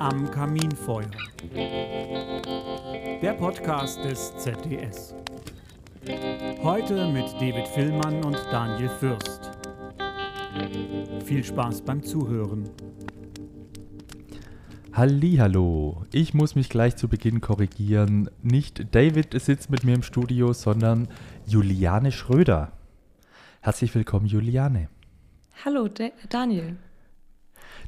Am Kaminfeuer. Der Podcast des ZDS. Heute mit David Villmann und Daniel Fürst. Viel Spaß beim Zuhören. Hallo, ich muss mich gleich zu Beginn korrigieren. Nicht David sitzt mit mir im Studio, sondern Juliane Schröder. Herzlich willkommen, Juliane. Hallo, De Daniel.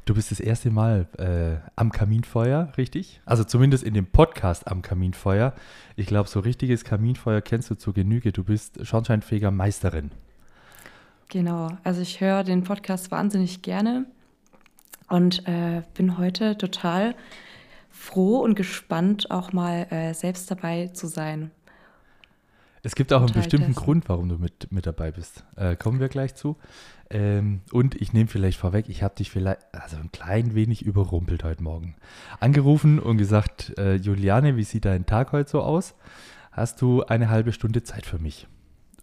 Du bist das erste Mal äh, am Kaminfeuer, richtig? Also zumindest in dem Podcast am Kaminfeuer. Ich glaube, so richtiges Kaminfeuer kennst du zur Genüge. Du bist schornsteinfähiger Meisterin. Genau, also ich höre den Podcast wahnsinnig gerne und äh, bin heute total froh und gespannt, auch mal äh, selbst dabei zu sein. Es gibt auch einen bestimmten dessen. Grund, warum du mit, mit dabei bist. Äh, kommen wir gleich zu. Ähm, und ich nehme vielleicht vorweg, ich habe dich vielleicht, also ein klein wenig überrumpelt heute Morgen. Angerufen und gesagt, äh, Juliane, wie sieht dein Tag heute so aus? Hast du eine halbe Stunde Zeit für mich?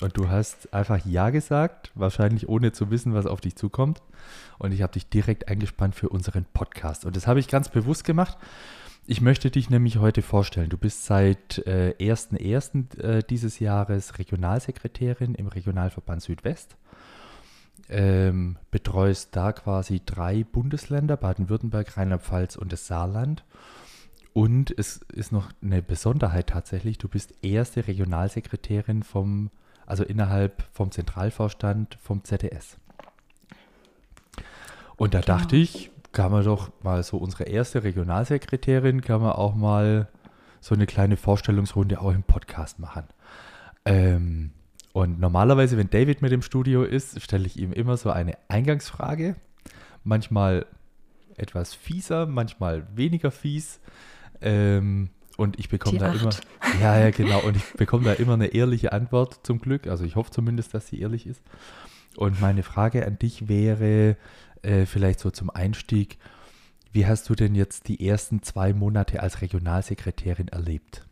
Und du hast einfach Ja gesagt, wahrscheinlich ohne zu wissen, was auf dich zukommt. Und ich habe dich direkt eingespannt für unseren Podcast. Und das habe ich ganz bewusst gemacht. Ich möchte dich nämlich heute vorstellen. Du bist seit äh, 1.1. Äh, dieses Jahres Regionalsekretärin im Regionalverband Südwest ähm, betreust da quasi drei Bundesländer, Baden-Württemberg, Rheinland-Pfalz und das Saarland. Und es ist noch eine Besonderheit tatsächlich, du bist erste Regionalsekretärin vom, also innerhalb vom Zentralvorstand vom ZDS. Und da genau. dachte ich, kann man doch mal so unsere erste Regionalsekretärin, kann man auch mal so eine kleine Vorstellungsrunde auch im Podcast machen. Ähm, und normalerweise, wenn David mit im Studio ist, stelle ich ihm immer so eine Eingangsfrage. Manchmal etwas fieser, manchmal weniger fies. Ähm, und ich bekomme da immer. Ja, ja, genau. Und ich bekomme da immer eine ehrliche Antwort zum Glück. Also ich hoffe zumindest, dass sie ehrlich ist. Und meine Frage an dich wäre äh, vielleicht so zum Einstieg: Wie hast du denn jetzt die ersten zwei Monate als Regionalsekretärin erlebt?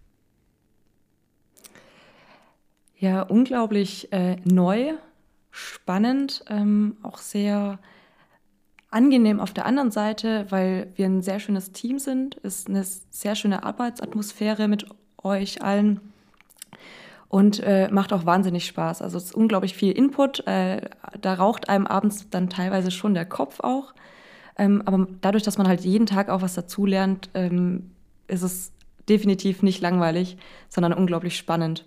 Ja, unglaublich äh, neu, spannend, ähm, auch sehr angenehm auf der anderen Seite, weil wir ein sehr schönes Team sind, ist eine sehr schöne Arbeitsatmosphäre mit euch allen und äh, macht auch wahnsinnig Spaß. Also es ist unglaublich viel Input, äh, da raucht einem abends dann teilweise schon der Kopf auch. Ähm, aber dadurch, dass man halt jeden Tag auch was dazulernt, ähm, ist es definitiv nicht langweilig, sondern unglaublich spannend.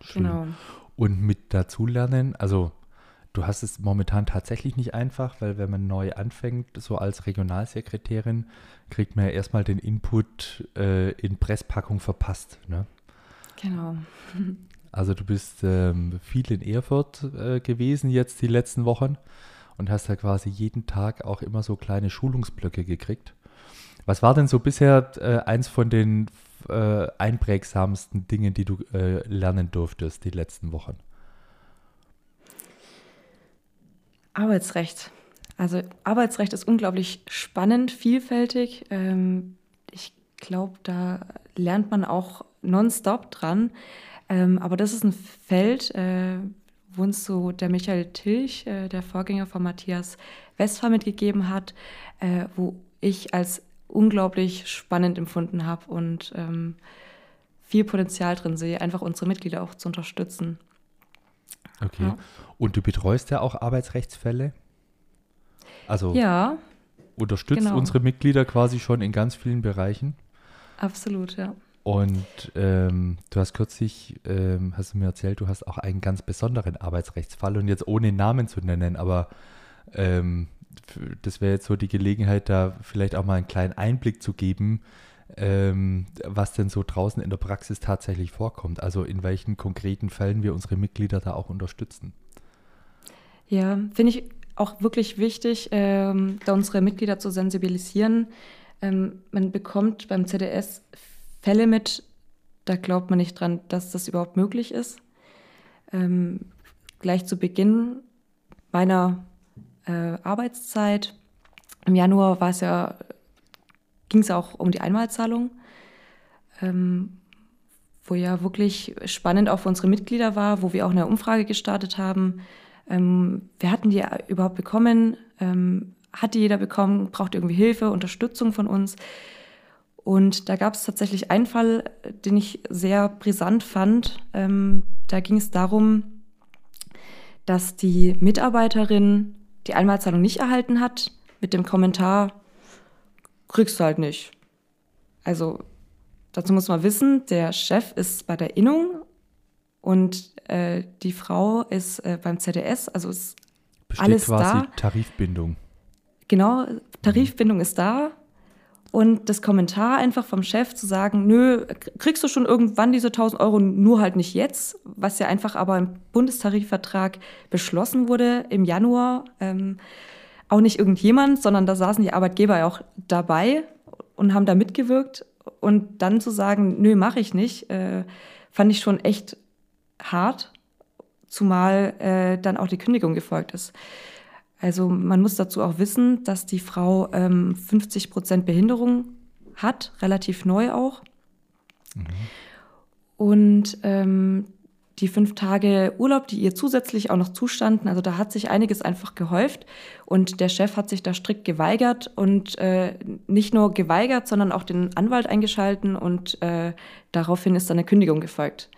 Schön. Genau. Und mit dazulernen, also du hast es momentan tatsächlich nicht einfach, weil wenn man neu anfängt, so als Regionalsekretärin, kriegt man ja erstmal den Input äh, in Presspackung verpasst. Ne? Genau. Also du bist ähm, viel in Erfurt äh, gewesen jetzt die letzten Wochen und hast da quasi jeden Tag auch immer so kleine Schulungsblöcke gekriegt. Was war denn so bisher äh, eins von den äh, einprägsamsten Dingen, die du äh, lernen durftest die letzten Wochen? Arbeitsrecht. Also Arbeitsrecht ist unglaublich spannend, vielfältig. Ähm, ich glaube, da lernt man auch nonstop dran. Ähm, aber das ist ein Feld, äh, wo uns so der Michael Tilch, äh, der Vorgänger von Matthias Westphal mitgegeben hat, äh, wo ich als unglaublich spannend empfunden habe und ähm, viel Potenzial drin sehe, einfach unsere Mitglieder auch zu unterstützen. Okay. Ja. Und du betreust ja auch Arbeitsrechtsfälle? Also ja, unterstützt genau. unsere Mitglieder quasi schon in ganz vielen Bereichen? Absolut, ja. Und ähm, du hast kürzlich, ähm, hast du mir erzählt, du hast auch einen ganz besonderen Arbeitsrechtsfall und jetzt ohne Namen zu nennen, aber ähm, das wäre jetzt so die Gelegenheit, da vielleicht auch mal einen kleinen Einblick zu geben, ähm, was denn so draußen in der Praxis tatsächlich vorkommt. Also in welchen konkreten Fällen wir unsere Mitglieder da auch unterstützen. Ja, finde ich auch wirklich wichtig, ähm, da unsere Mitglieder zu sensibilisieren. Ähm, man bekommt beim ZDS Fälle mit, da glaubt man nicht dran, dass das überhaupt möglich ist. Ähm, gleich zu Beginn meiner äh, Arbeitszeit. Im Januar war es ja, ging es auch um die Einmalzahlung, ähm, wo ja wirklich spannend auch für unsere Mitglieder war, wo wir auch eine Umfrage gestartet haben, Ähm, wer hatten die überhaupt bekommen? Ähm, hatte jeder bekommen? Braucht irgendwie Hilfe, Unterstützung von uns? Und da gab es tatsächlich einen Fall, den ich sehr brisant fand. Ähm, da ging es darum, dass die Mitarbeiterin die Einmalzahlung nicht erhalten hat, mit dem Kommentar, kriegst du halt nicht. Also dazu muss man wissen, der Chef ist bei der Innung und äh, die Frau ist äh, beim ZDS, also ist Besteht alles quasi da. Tarifbindung. Genau, Tarifbindung ist da. Und das Kommentar einfach vom Chef zu sagen, nö, kriegst du schon irgendwann diese 1000 Euro, nur halt nicht jetzt, was ja einfach aber im Bundestarifvertrag beschlossen wurde im Januar. Ähm, auch nicht irgendjemand, sondern da saßen die Arbeitgeber ja auch dabei und haben da mitgewirkt. Und dann zu sagen, nö, mache ich nicht, äh, fand ich schon echt hart, zumal äh, dann auch die Kündigung gefolgt ist. Also man muss dazu auch wissen, dass die Frau ähm, 50 Prozent Behinderung hat, relativ neu auch. Mhm. Und ähm, die fünf Tage Urlaub, die ihr zusätzlich auch noch zustanden, also da hat sich einiges einfach gehäuft und der Chef hat sich da strikt geweigert und äh, nicht nur geweigert, sondern auch den Anwalt eingeschalten und äh, daraufhin ist dann eine Kündigung gefolgt.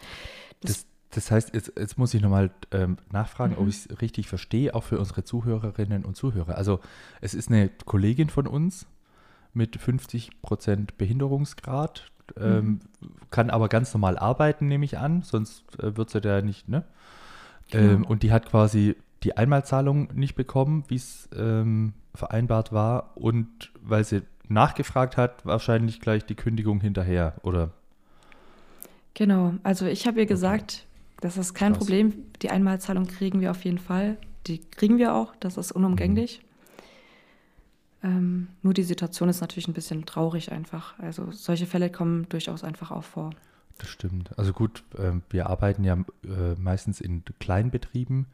Das, das heißt, jetzt, jetzt muss ich nochmal ähm, nachfragen, mhm. ob ich es richtig verstehe, auch für unsere Zuhörerinnen und Zuhörer. Also es ist eine Kollegin von uns mit 50 Prozent Behinderungsgrad, ähm, mhm. kann aber ganz normal arbeiten, nehme ich an, sonst äh, wird sie da nicht, ne? Genau. Ähm, und die hat quasi die Einmalzahlung nicht bekommen, wie es ähm, vereinbart war und weil sie nachgefragt hat, wahrscheinlich gleich die Kündigung hinterher, oder? Genau, also ich habe ihr gesagt, das ist kein Krass. Problem. Die Einmalzahlung kriegen wir auf jeden Fall. Die kriegen wir auch, das ist unumgänglich. Mhm. Ähm, nur die Situation ist natürlich ein bisschen traurig einfach. Also solche Fälle kommen durchaus einfach auch vor. Das stimmt. Also gut, äh, wir arbeiten ja äh, meistens in Kleinbetrieben.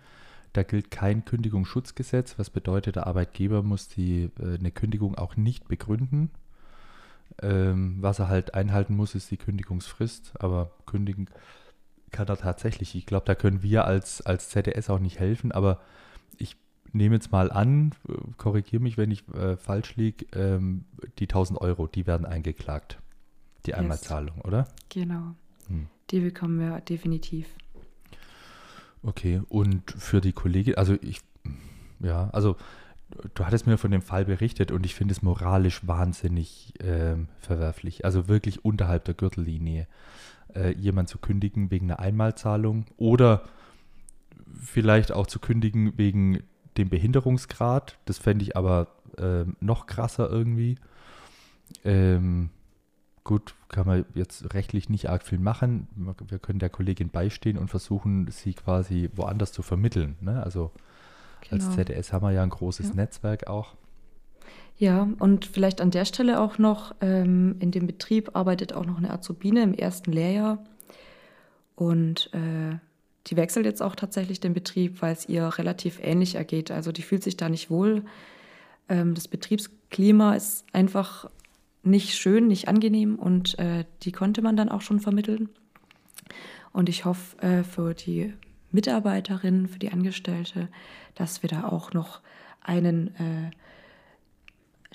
Da gilt kein Kündigungsschutzgesetz, was bedeutet, der Arbeitgeber muss die, äh, eine Kündigung auch nicht begründen. Ähm, was er halt einhalten muss, ist die Kündigungsfrist, aber kündigen kann er tatsächlich. Ich glaube, da können wir als, als ZDS auch nicht helfen, aber ich nehme jetzt mal an, korrigiere mich, wenn ich äh, falsch liege, ähm, die 1000 Euro, die werden eingeklagt. Die yes. Einmalzahlung, oder? Genau. Hm. Die bekommen wir definitiv. Okay, und für die Kollegin, also ich, ja, also du hattest mir von dem Fall berichtet und ich finde es moralisch wahnsinnig äh, verwerflich. Also wirklich unterhalb der Gürtellinie äh, jemand zu kündigen wegen einer Einmalzahlung oder vielleicht auch zu kündigen wegen dem Behinderungsgrad. Das fände ich aber äh, noch krasser irgendwie. Ähm, gut, kann man jetzt rechtlich nicht arg viel machen. Wir können der Kollegin beistehen und versuchen, sie quasi woanders zu vermitteln. Ne? Also genau. als ZDS haben wir ja ein großes ja. Netzwerk auch. Ja, und vielleicht an der Stelle auch noch, ähm, in dem Betrieb arbeitet auch noch eine Azubine im ersten Lehrjahr. Und äh, die wechselt jetzt auch tatsächlich den Betrieb, weil es ihr relativ ähnlich ergeht. Also die fühlt sich da nicht wohl. Ähm, das Betriebsklima ist einfach nicht schön, nicht angenehm und äh, die konnte man dann auch schon vermitteln. Und ich hoffe äh, für die Mitarbeiterin, für die Angestellte, dass wir da auch noch einen äh,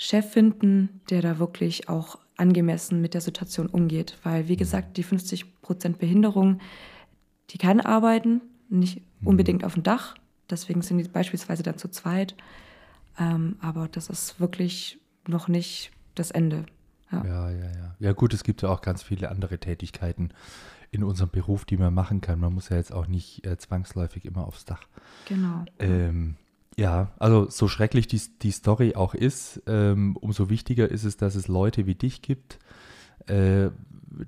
Chef finden, der da wirklich auch angemessen mit der Situation umgeht. Weil, wie gesagt, die 50 Prozent Behinderung, die kann arbeiten, nicht mhm. unbedingt auf dem Dach. Deswegen sind die beispielsweise dann zu zweit. Ähm, aber das ist wirklich noch nicht das Ende. Ja. ja, ja, ja. Ja, gut, es gibt ja auch ganz viele andere Tätigkeiten in unserem Beruf, die man machen kann. Man muss ja jetzt auch nicht äh, zwangsläufig immer aufs Dach. Genau. Ähm, ja, also so schrecklich die, die Story auch ist, ähm, umso wichtiger ist es, dass es Leute wie dich gibt, äh,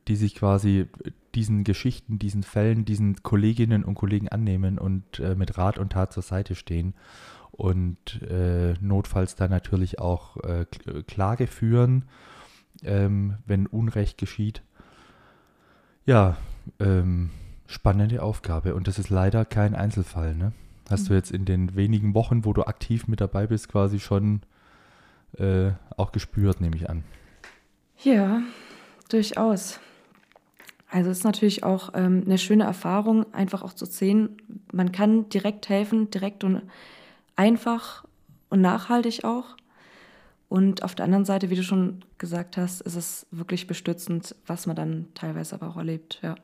die sich quasi diesen Geschichten, diesen Fällen, diesen Kolleginnen und Kollegen annehmen und äh, mit Rat und Tat zur Seite stehen und äh, notfalls dann natürlich auch äh, Klage führen, ähm, wenn Unrecht geschieht. Ja, ähm, spannende Aufgabe und das ist leider kein Einzelfall, ne? Hast du jetzt in den wenigen Wochen, wo du aktiv mit dabei bist, quasi schon äh, auch gespürt, nehme ich an. Ja, durchaus. Also es ist natürlich auch ähm, eine schöne Erfahrung, einfach auch zu sehen, man kann direkt helfen, direkt und einfach und nachhaltig auch. Und auf der anderen Seite, wie du schon gesagt hast, ist es wirklich bestützend, was man dann teilweise aber auch erlebt, ja.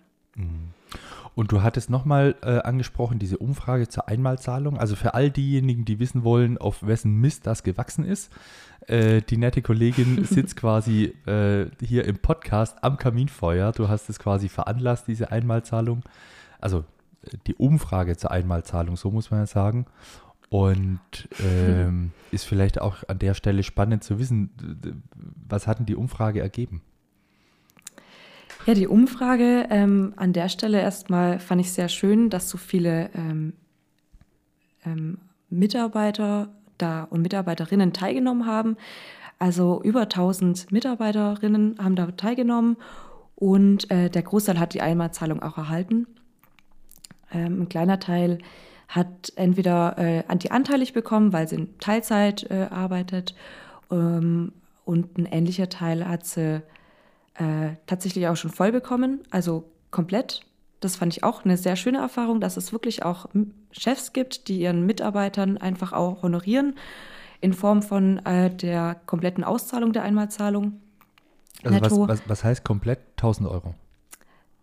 Und du hattest nochmal äh, angesprochen, diese Umfrage zur Einmalzahlung. Also für all diejenigen, die wissen wollen, auf wessen Mist das gewachsen ist. Äh, die nette Kollegin sitzt quasi äh, hier im Podcast am Kaminfeuer. Du hast es quasi veranlasst, diese Einmalzahlung. Also äh, die Umfrage zur Einmalzahlung, so muss man ja sagen. Und ähm, ist vielleicht auch an der Stelle spannend zu wissen, was hat denn die Umfrage ergeben? Ja, die Umfrage ähm, an der Stelle erstmal fand ich sehr schön, dass so viele ähm, ähm, Mitarbeiter da und Mitarbeiterinnen teilgenommen haben. Also über 1000 Mitarbeiterinnen haben da teilgenommen und äh, der Großteil hat die Einmalzahlung auch erhalten. Ähm, ein kleiner Teil hat entweder äh, antianteilig bekommen, weil sie in Teilzeit äh, arbeitet ähm, und ein ähnlicher Teil hat sie äh, tatsächlich auch schon voll bekommen, also komplett. Das fand ich auch eine sehr schöne Erfahrung, dass es wirklich auch Chefs gibt, die ihren Mitarbeitern einfach auch honorieren in Form von äh, der kompletten Auszahlung der Einmalzahlung. Also was, was, was, heißt komplett 1000 Euro?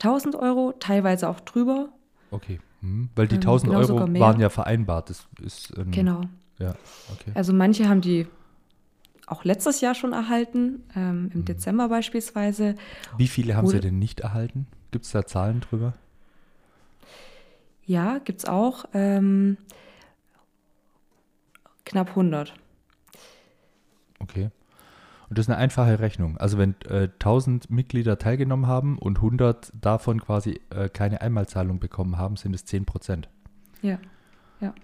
1000 Euro, teilweise auch drüber. Okay, hm. weil die 1000 ähm, genau Euro waren ja vereinbart. Das ist, ähm, genau. Ja, okay. Also manche haben die auch letztes Jahr schon erhalten, ähm, im mhm. Dezember beispielsweise. Wie viele haben Oder, Sie denn nicht erhalten? Gibt es da Zahlen drüber? Ja, gibt es auch. Ähm, knapp 100. Okay. Und das ist eine einfache Rechnung. Also wenn äh, 1000 Mitglieder teilgenommen haben und 100 davon quasi äh, keine Einmalzahlung bekommen haben, sind es 10 Prozent. Ja, ja.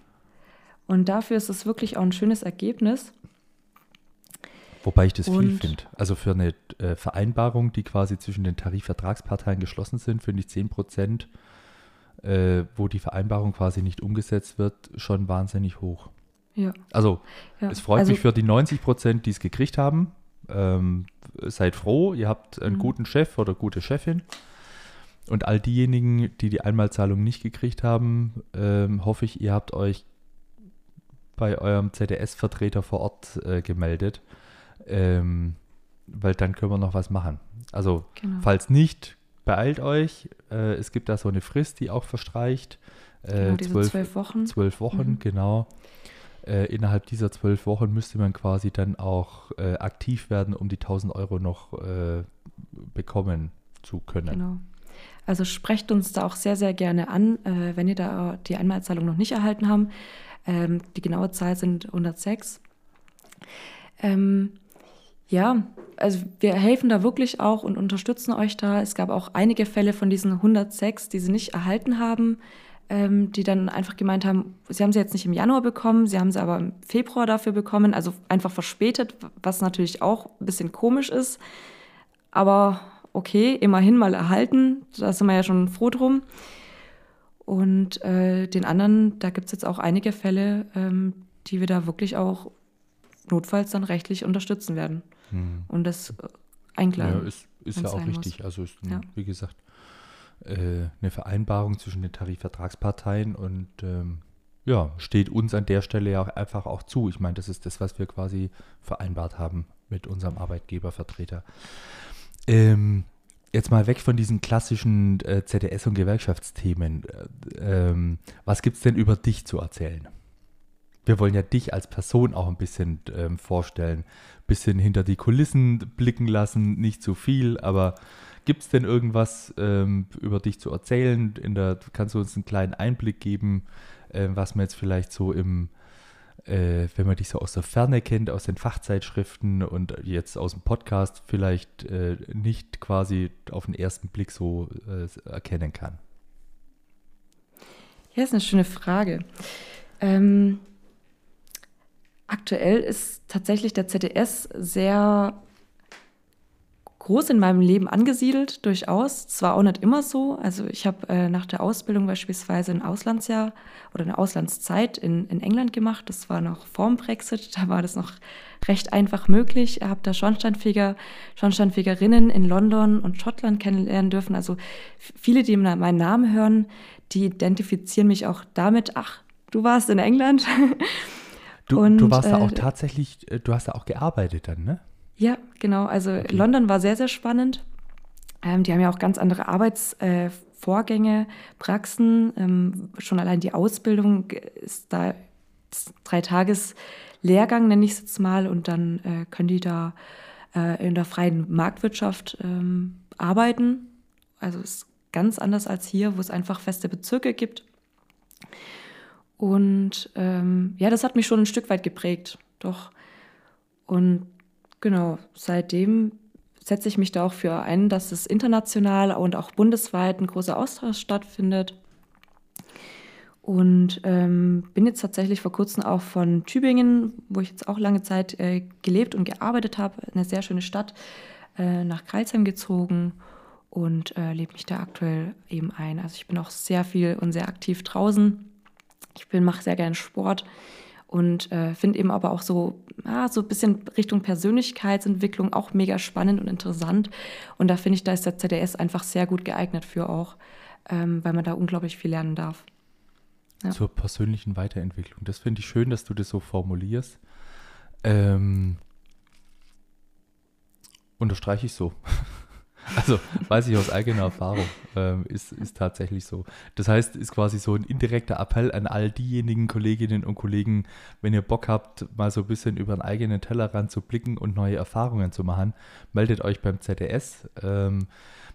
Und dafür ist es wirklich auch ein schönes Ergebnis. Wobei ich das und viel finde. Also für eine äh, Vereinbarung, die quasi zwischen den Tarifvertragsparteien geschlossen sind, finde ich 10 Prozent, äh, wo die Vereinbarung quasi nicht umgesetzt wird, schon wahnsinnig hoch. Ja. Also ja. es freut also, mich für die 90 Prozent, die es gekriegt haben. Ähm, seid froh, ihr habt einen mhm. guten Chef oder gute Chefin. Und all diejenigen, die die Einmalzahlung nicht gekriegt haben, ähm, hoffe ich, ihr habt euch bei eurem ZDS-Vertreter vor Ort äh, gemeldet ähm, weil dann können wir noch was machen. Also, genau. falls nicht, beeilt euch. Äh, es gibt da so eine Frist, die auch verstreicht. Äh, genau, zwölf, zwölf, Wochen. Zwölf Wochen, mhm. genau. Äh, innerhalb dieser zwölf Wochen müsste man quasi dann auch äh, aktiv werden, um die 1000 Euro noch äh, bekommen zu können. Genau. Also sprecht uns da auch sehr, sehr gerne an, äh, wenn ihr da die Einmalzahlung noch nicht erhalten habt. Ähm, die genaue Zahl sind 106. Ähm, ja, also wir helfen da wirklich auch und unterstützen euch da. Es gab auch einige Fälle von diesen 106, die sie nicht erhalten haben, ähm, die dann einfach gemeint haben, sie haben sie jetzt nicht im Januar bekommen, sie haben sie aber im Februar dafür bekommen, also einfach verspätet, was natürlich auch ein bisschen komisch ist. Aber okay, immerhin mal erhalten, da sind wir ja schon froh drum. Und äh, den anderen, da gibt es jetzt auch einige Fälle, ähm, die wir da wirklich auch notfalls dann rechtlich unterstützen werden. Hm. Und das einklagen. Ja, ist, ist ja auch richtig. Muss. Also ist, ja. wie gesagt, äh, eine Vereinbarung zwischen den Tarifvertragsparteien und ähm, ja, steht uns an der Stelle ja auch einfach auch zu. Ich meine, das ist das, was wir quasi vereinbart haben mit unserem Arbeitgebervertreter. Ähm, jetzt mal weg von diesen klassischen äh, ZDS- und Gewerkschaftsthemen. Äh, ähm, was gibt es denn über dich zu erzählen? Wir wollen ja dich als Person auch ein bisschen ähm, vorstellen, bisschen hinter die Kulissen blicken lassen, nicht zu viel, aber gibt es denn irgendwas ähm, über dich zu erzählen? In der, kannst du uns einen kleinen Einblick geben, äh, was man jetzt vielleicht so im, äh, wenn man dich so aus der Ferne kennt, aus den Fachzeitschriften und jetzt aus dem Podcast vielleicht äh, nicht quasi auf den ersten Blick so äh, erkennen kann? Ja, ist eine schöne Frage. Ähm, Aktuell ist tatsächlich der ZDS sehr groß in meinem Leben angesiedelt, durchaus. Zwar auch nicht immer so. Also ich habe äh, nach der Ausbildung beispielsweise ein Auslandsjahr oder eine Auslandszeit in, in England gemacht. Das war noch vorm Brexit. Da war das noch recht einfach möglich. Ich habe da Schornsteinfeger, Schornsteinfegerinnen in London und Schottland kennenlernen dürfen. Also viele, die meinen Namen hören, die identifizieren mich auch damit, ach, du warst in England. Du, und, du warst äh, da auch tatsächlich, äh, du hast da auch gearbeitet dann, ne? Ja, genau. Also okay. London war sehr, sehr spannend. Ähm, die haben ja auch ganz andere Arbeitsvorgänge, äh, Praxen. Ähm, schon allein die Ausbildung ist da drei Tages Lehrgang, nenne ich es jetzt mal, und dann äh, können die da äh, in der freien Marktwirtschaft ähm, arbeiten. Also es ist ganz anders als hier, wo es einfach feste Bezirke gibt. Und ähm, ja, das hat mich schon ein Stück weit geprägt, doch. Und genau, seitdem setze ich mich da auch für ein, dass es international und auch bundesweit ein großer Austausch stattfindet. Und ähm, bin jetzt tatsächlich vor kurzem auch von Tübingen, wo ich jetzt auch lange Zeit äh, gelebt und gearbeitet habe, eine sehr schöne Stadt, äh, nach Kreilsheim gezogen und äh, lebe mich da aktuell eben ein. Also ich bin auch sehr viel und sehr aktiv draußen ich bin, mache sehr gerne Sport und äh, finde eben aber auch so, ah, so ein bisschen Richtung Persönlichkeitsentwicklung auch mega spannend und interessant. Und da finde ich, da ist der ZDS einfach sehr gut geeignet für auch, ähm, weil man da unglaublich viel lernen darf. Ja. Zur persönlichen Weiterentwicklung. Das finde ich schön, dass du das so formulierst. Ähm, unterstreiche ich so. Also weiß ich aus eigener Erfahrung, ähm, ist, ist tatsächlich so. Das heißt, ist quasi so ein indirekter Appell an all diejenigen Kolleginnen und Kollegen, wenn ihr Bock habt, mal so ein bisschen über einen eigenen Tellerrand zu blicken und neue Erfahrungen zu machen, meldet euch beim ZDS. Ähm,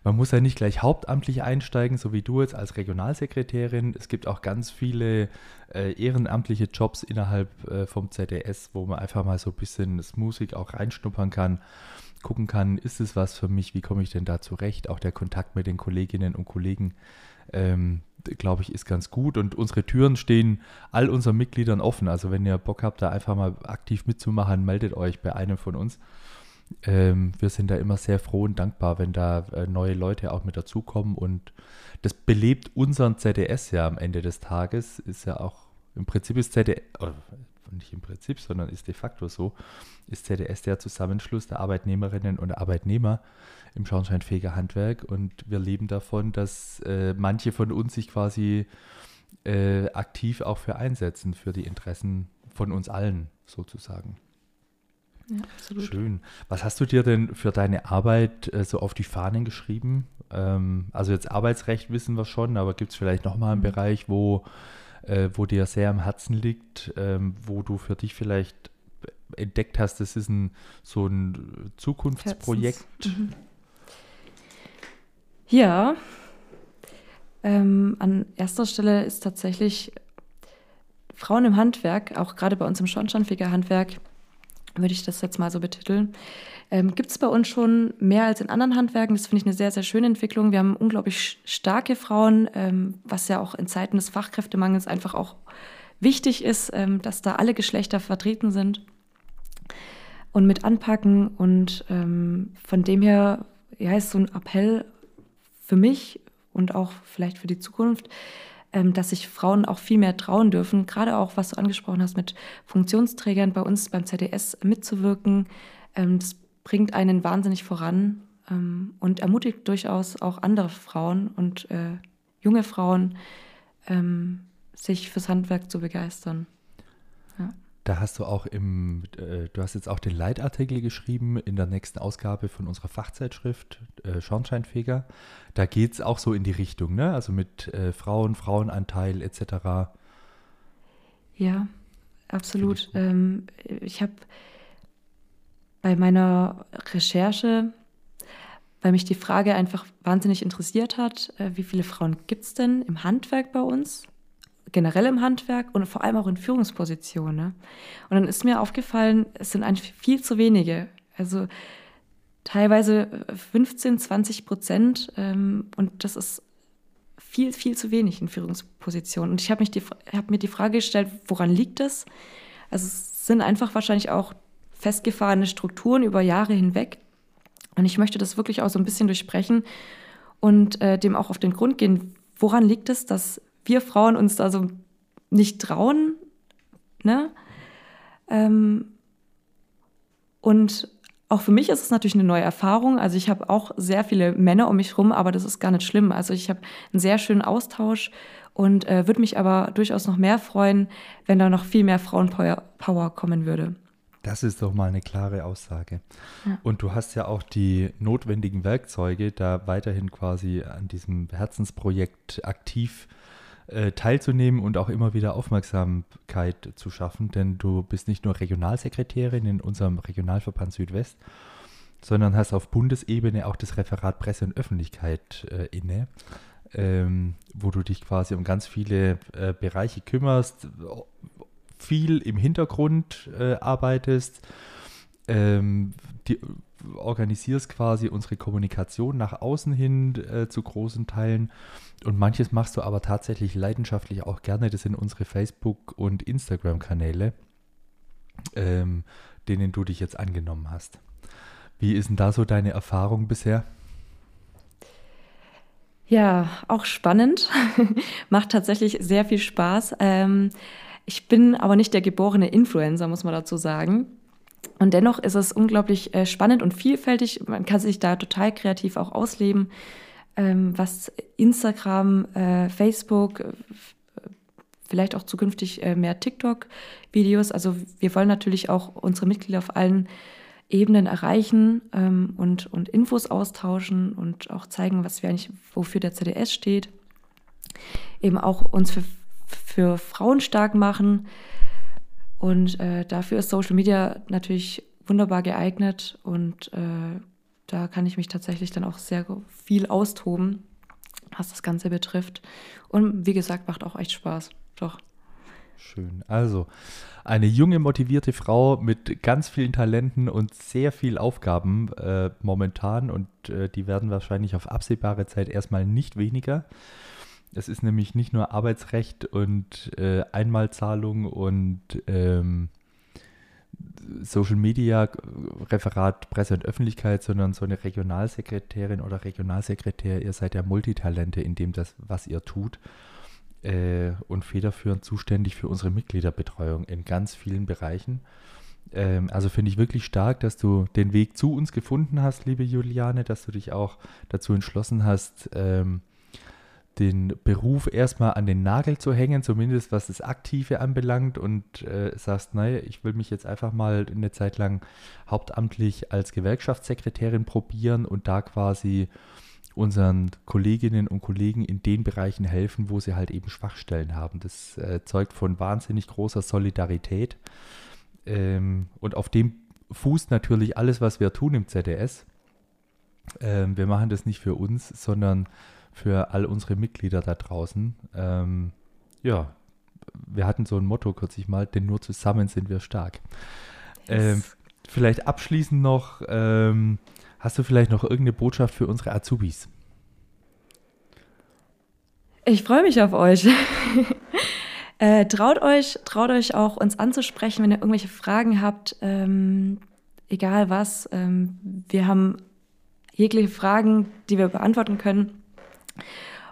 man muss ja nicht gleich hauptamtlich einsteigen, so wie du jetzt als Regionalsekretärin. Es gibt auch ganz viele äh, ehrenamtliche Jobs innerhalb äh, vom ZDS, wo man einfach mal so ein bisschen das Musik auch reinschnuppern kann gucken kann, ist es was für mich, wie komme ich denn da zurecht? Auch der Kontakt mit den Kolleginnen und Kollegen, ähm, glaube ich, ist ganz gut. Und unsere Türen stehen all unseren Mitgliedern offen. Also wenn ihr Bock habt, da einfach mal aktiv mitzumachen, meldet euch bei einem von uns. Ähm, wir sind da immer sehr froh und dankbar, wenn da äh, neue Leute auch mit dazukommen. Und das belebt unseren ZDS ja am Ende des Tages. Ist ja auch im Prinzip ist ZDS, nicht im Prinzip, sondern ist de facto so, ist ZDS der Zusammenschluss der Arbeitnehmerinnen und Arbeitnehmer im Schornsteinfegerhandwerk und wir leben davon, dass äh, manche von uns sich quasi äh, aktiv auch für einsetzen, für die Interessen von uns allen sozusagen. Ja, absolut. Schön. Was hast du dir denn für deine Arbeit äh, so auf die Fahnen geschrieben? Ähm, also jetzt Arbeitsrecht wissen wir schon, aber gibt es vielleicht nochmal einen mhm. Bereich, wo äh, wo dir sehr am Herzen liegt, ähm, wo du für dich vielleicht entdeckt hast, das ist ein, so ein Zukunftsprojekt? Mhm. Ja, ähm, an erster Stelle ist tatsächlich Frauen im Handwerk, auch gerade bei uns im Schornsteinfegerhandwerk, würde ich das jetzt mal so betiteln, ähm, gibt es bei uns schon mehr als in anderen Handwerken. Das finde ich eine sehr, sehr schöne Entwicklung. Wir haben unglaublich starke Frauen, ähm, was ja auch in Zeiten des Fachkräftemangels einfach auch wichtig ist, ähm, dass da alle Geschlechter vertreten sind und mit anpacken. Und ähm, von dem her ja, ist so ein Appell für mich und auch vielleicht für die Zukunft, ähm, dass sich Frauen auch viel mehr trauen dürfen, gerade auch, was du angesprochen hast, mit Funktionsträgern bei uns beim ZDS mitzuwirken. Ähm, das bringt einen wahnsinnig voran ähm, und ermutigt durchaus auch andere Frauen und äh, junge Frauen, ähm, sich fürs Handwerk zu begeistern. Ja. Da hast du auch im, äh, du hast jetzt auch den Leitartikel geschrieben in der nächsten Ausgabe von unserer Fachzeitschrift äh, Schornsteinfeger. Da geht es auch so in die Richtung, ne? Also mit äh, Frauen, Frauenanteil etc. Ja, absolut. Ich, ähm, ich habe bei meiner Recherche, weil mich die Frage einfach wahnsinnig interessiert hat, äh, wie viele Frauen gibt es denn im Handwerk bei uns, generell im Handwerk und vor allem auch in Führungspositionen. Ne? Und dann ist mir aufgefallen, es sind eigentlich viel zu wenige. Also teilweise 15, 20 Prozent ähm, und das ist viel, viel zu wenig in Führungspositionen. Und ich habe hab mir die Frage gestellt, woran liegt das? Also es sind einfach wahrscheinlich auch festgefahrene Strukturen über Jahre hinweg. Und ich möchte das wirklich auch so ein bisschen durchsprechen und äh, dem auch auf den Grund gehen. Woran liegt es, dass wir Frauen uns da so nicht trauen? Ne? Ähm, Und auch für mich ist es natürlich eine neue Erfahrung. Also ich habe auch sehr viele Männer um mich herum, aber das ist gar nicht schlimm. Also ich habe einen sehr schönen Austausch und äh, würde mich aber durchaus noch mehr freuen, wenn da noch viel mehr Frauenpower kommen würde. Das ist doch mal eine klare Aussage. Ja. Und du hast ja auch die notwendigen Werkzeuge, da weiterhin quasi an diesem Herzensprojekt aktiv äh, teilzunehmen und auch immer wieder Aufmerksamkeit zu schaffen, denn du bist nicht nur Regionalsekretärin in unserem Regionalverband Südwest, sondern hast auf Bundesebene auch das Referat Presse und Öffentlichkeit äh, inne, ähm, wo du dich quasi um ganz viele äh, Bereiche kümmerst, viel im Hintergrund äh, arbeitest, ähm, die, organisierst quasi unsere Kommunikation nach außen hin äh, zu großen Teilen. Und manches machst du aber tatsächlich leidenschaftlich auch gerne. Das sind unsere Facebook- und Instagram-Kanäle, ähm, denen du dich jetzt angenommen hast. Wie ist denn da so deine Erfahrung bisher? Ja, auch spannend. Macht tatsächlich sehr viel Spaß. Ähm, ich bin aber nicht der geborene Influencer, muss man dazu sagen. Und dennoch ist es unglaublich äh, spannend und vielfältig. Man kann sich da total kreativ auch ausleben, ähm, was Instagram, äh, Facebook, äh, vielleicht auch zukünftig mehr TikTok-Videos. Also wir wollen natürlich auch unsere Mitglieder auf allen Ebenen erreichen ähm, und, und Infos austauschen und auch zeigen, was wir eigentlich, wofür der CDS steht. Eben auch uns für, für Frauen stark machen. Und äh, dafür ist Social Media natürlich wunderbar geeignet und äh, da kann ich mich tatsächlich dann auch sehr viel austoben, was das Ganze betrifft. Und wie gesagt, macht auch echt Spaß. Doch. Schön. Also, eine junge, motivierte Frau mit ganz vielen Talenten und sehr viel Aufgaben äh, momentan und äh, die werden wahrscheinlich auf absehbare Zeit erstmal nicht weniger. Es ist nämlich nicht nur Arbeitsrecht und äh, Einmalzahlung und ähm, Social Media Referat Presse und Öffentlichkeit, sondern so eine Regionalsekretärin oder Regionalsekretär, ihr seid ja Multitalente in dem das, was ihr tut äh, und federführend zuständig für unsere Mitgliederbetreuung in ganz vielen Bereichen. Ähm, also finde ich wirklich stark, dass du den Weg zu uns gefunden hast, liebe Juliane, dass du dich auch dazu entschlossen hast, ähm, den Beruf erstmal an den Nagel zu hängen, zumindest was das Aktive anbelangt und äh, sagst, naja, ich will mich jetzt einfach mal eine Zeit lang hauptamtlich als Gewerkschaftssekretärin probieren und da quasi unseren Kolleginnen und Kollegen in den Bereichen helfen, wo sie halt eben Schwachstellen haben. Das äh, zeugt von wahnsinnig großer Solidarität. Ähm, und auf dem fußt natürlich alles, was wir tun im ZDS. Ähm, wir machen das nicht für uns, sondern für all unsere Mitglieder da draußen. Ähm, ja, wir hatten so ein Motto kürzlich mal, denn nur zusammen sind wir stark. Ähm, vielleicht abschließend noch, ähm, hast du vielleicht noch irgendeine Botschaft für unsere Azubis? Ich freue mich auf euch. äh, traut euch, traut euch auch, uns anzusprechen, wenn ihr irgendwelche Fragen habt, ähm, egal was. Ähm, wir haben jegliche Fragen, die wir beantworten können.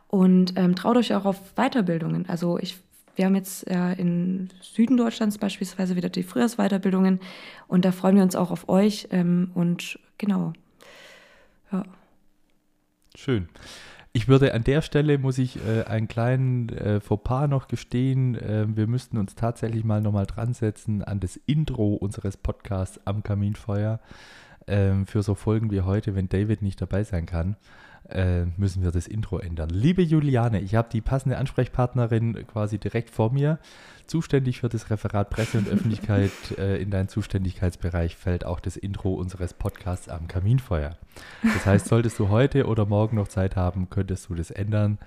Und ähm, traut euch auch auf Weiterbildungen. Also ich, wir haben jetzt äh, in Süden Deutschlands beispielsweise wieder die Frühjahrsweiterbildungen und da freuen wir uns auch auf euch. Ähm, und genau. Ja. Schön. Ich würde an der Stelle, muss ich äh, einen kleinen äh, Fauxpas noch gestehen. Äh, wir müssten uns tatsächlich mal nochmal dran setzen an das Intro unseres Podcasts am Kaminfeuer. Ähm, für so Folgen wie heute, wenn David nicht dabei sein kann äh, müssen wir das Intro ändern. Liebe Juliane, ich habe die passende Ansprechpartnerin quasi direkt vor mir. Zuständig für das Referat Presse und Öffentlichkeit äh, in deinen Zuständigkeitsbereich fällt auch das Intro unseres Podcasts am Kaminfeuer. Das heißt, solltest du heute oder morgen noch Zeit haben, könntest du das ändern,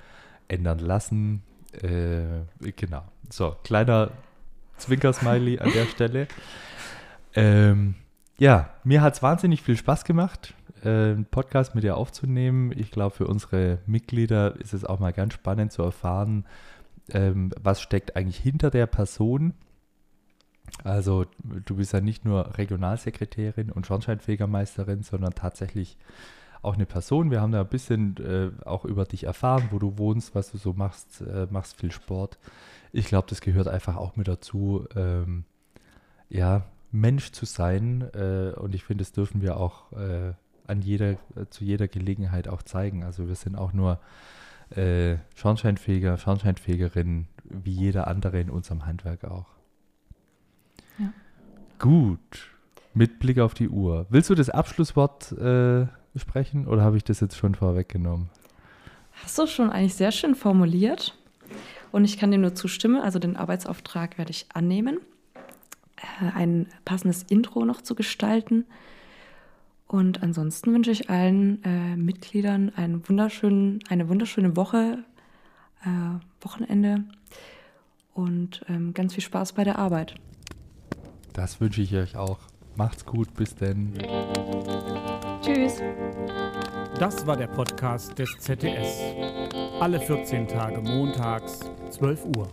ändern lassen. Äh, genau. So, kleiner Zwinker-Smiley an der Stelle. Ähm, ja, mir hat es wahnsinnig viel Spaß gemacht einen Podcast mit dir aufzunehmen. Ich glaube, für unsere Mitglieder ist es auch mal ganz spannend zu erfahren, ähm, was steckt eigentlich hinter der Person. Also du bist ja nicht nur Regionalsekretärin und Schornsteinfegermeisterin, sondern tatsächlich auch eine Person. Wir haben da ein bisschen äh, auch über dich erfahren, wo du wohnst, was du so machst, äh, machst viel Sport. Ich glaube, das gehört einfach auch mit dazu, ähm, ja, Mensch zu sein. Äh, und ich finde, das dürfen wir auch äh, an jeder, äh, zu jeder Gelegenheit auch zeigen. Also wir sind auch nur äh, Schornsteinfeger, Schornsteinfegerin, wie jeder andere in unserem Handwerk auch. Ja. Gut. Mit Blick auf die Uhr. Willst du das Abschlusswort äh, sprechen oder habe ich das jetzt schon vorweggenommen? Hast du schon eigentlich sehr schön formuliert. Und ich kann dem nur zustimmen. Also den Arbeitsauftrag werde ich annehmen, äh, ein passendes Intro noch zu gestalten. Und ansonsten wünsche ich allen äh, Mitgliedern einen wunderschönen, eine wunderschöne Woche, äh, Wochenende und ähm, ganz viel Spaß bei der Arbeit. Das wünsche ich euch auch. Macht's gut, bis denn. Tschüss. Das war der Podcast des ZDS. Alle 14 Tage montags, 12 Uhr.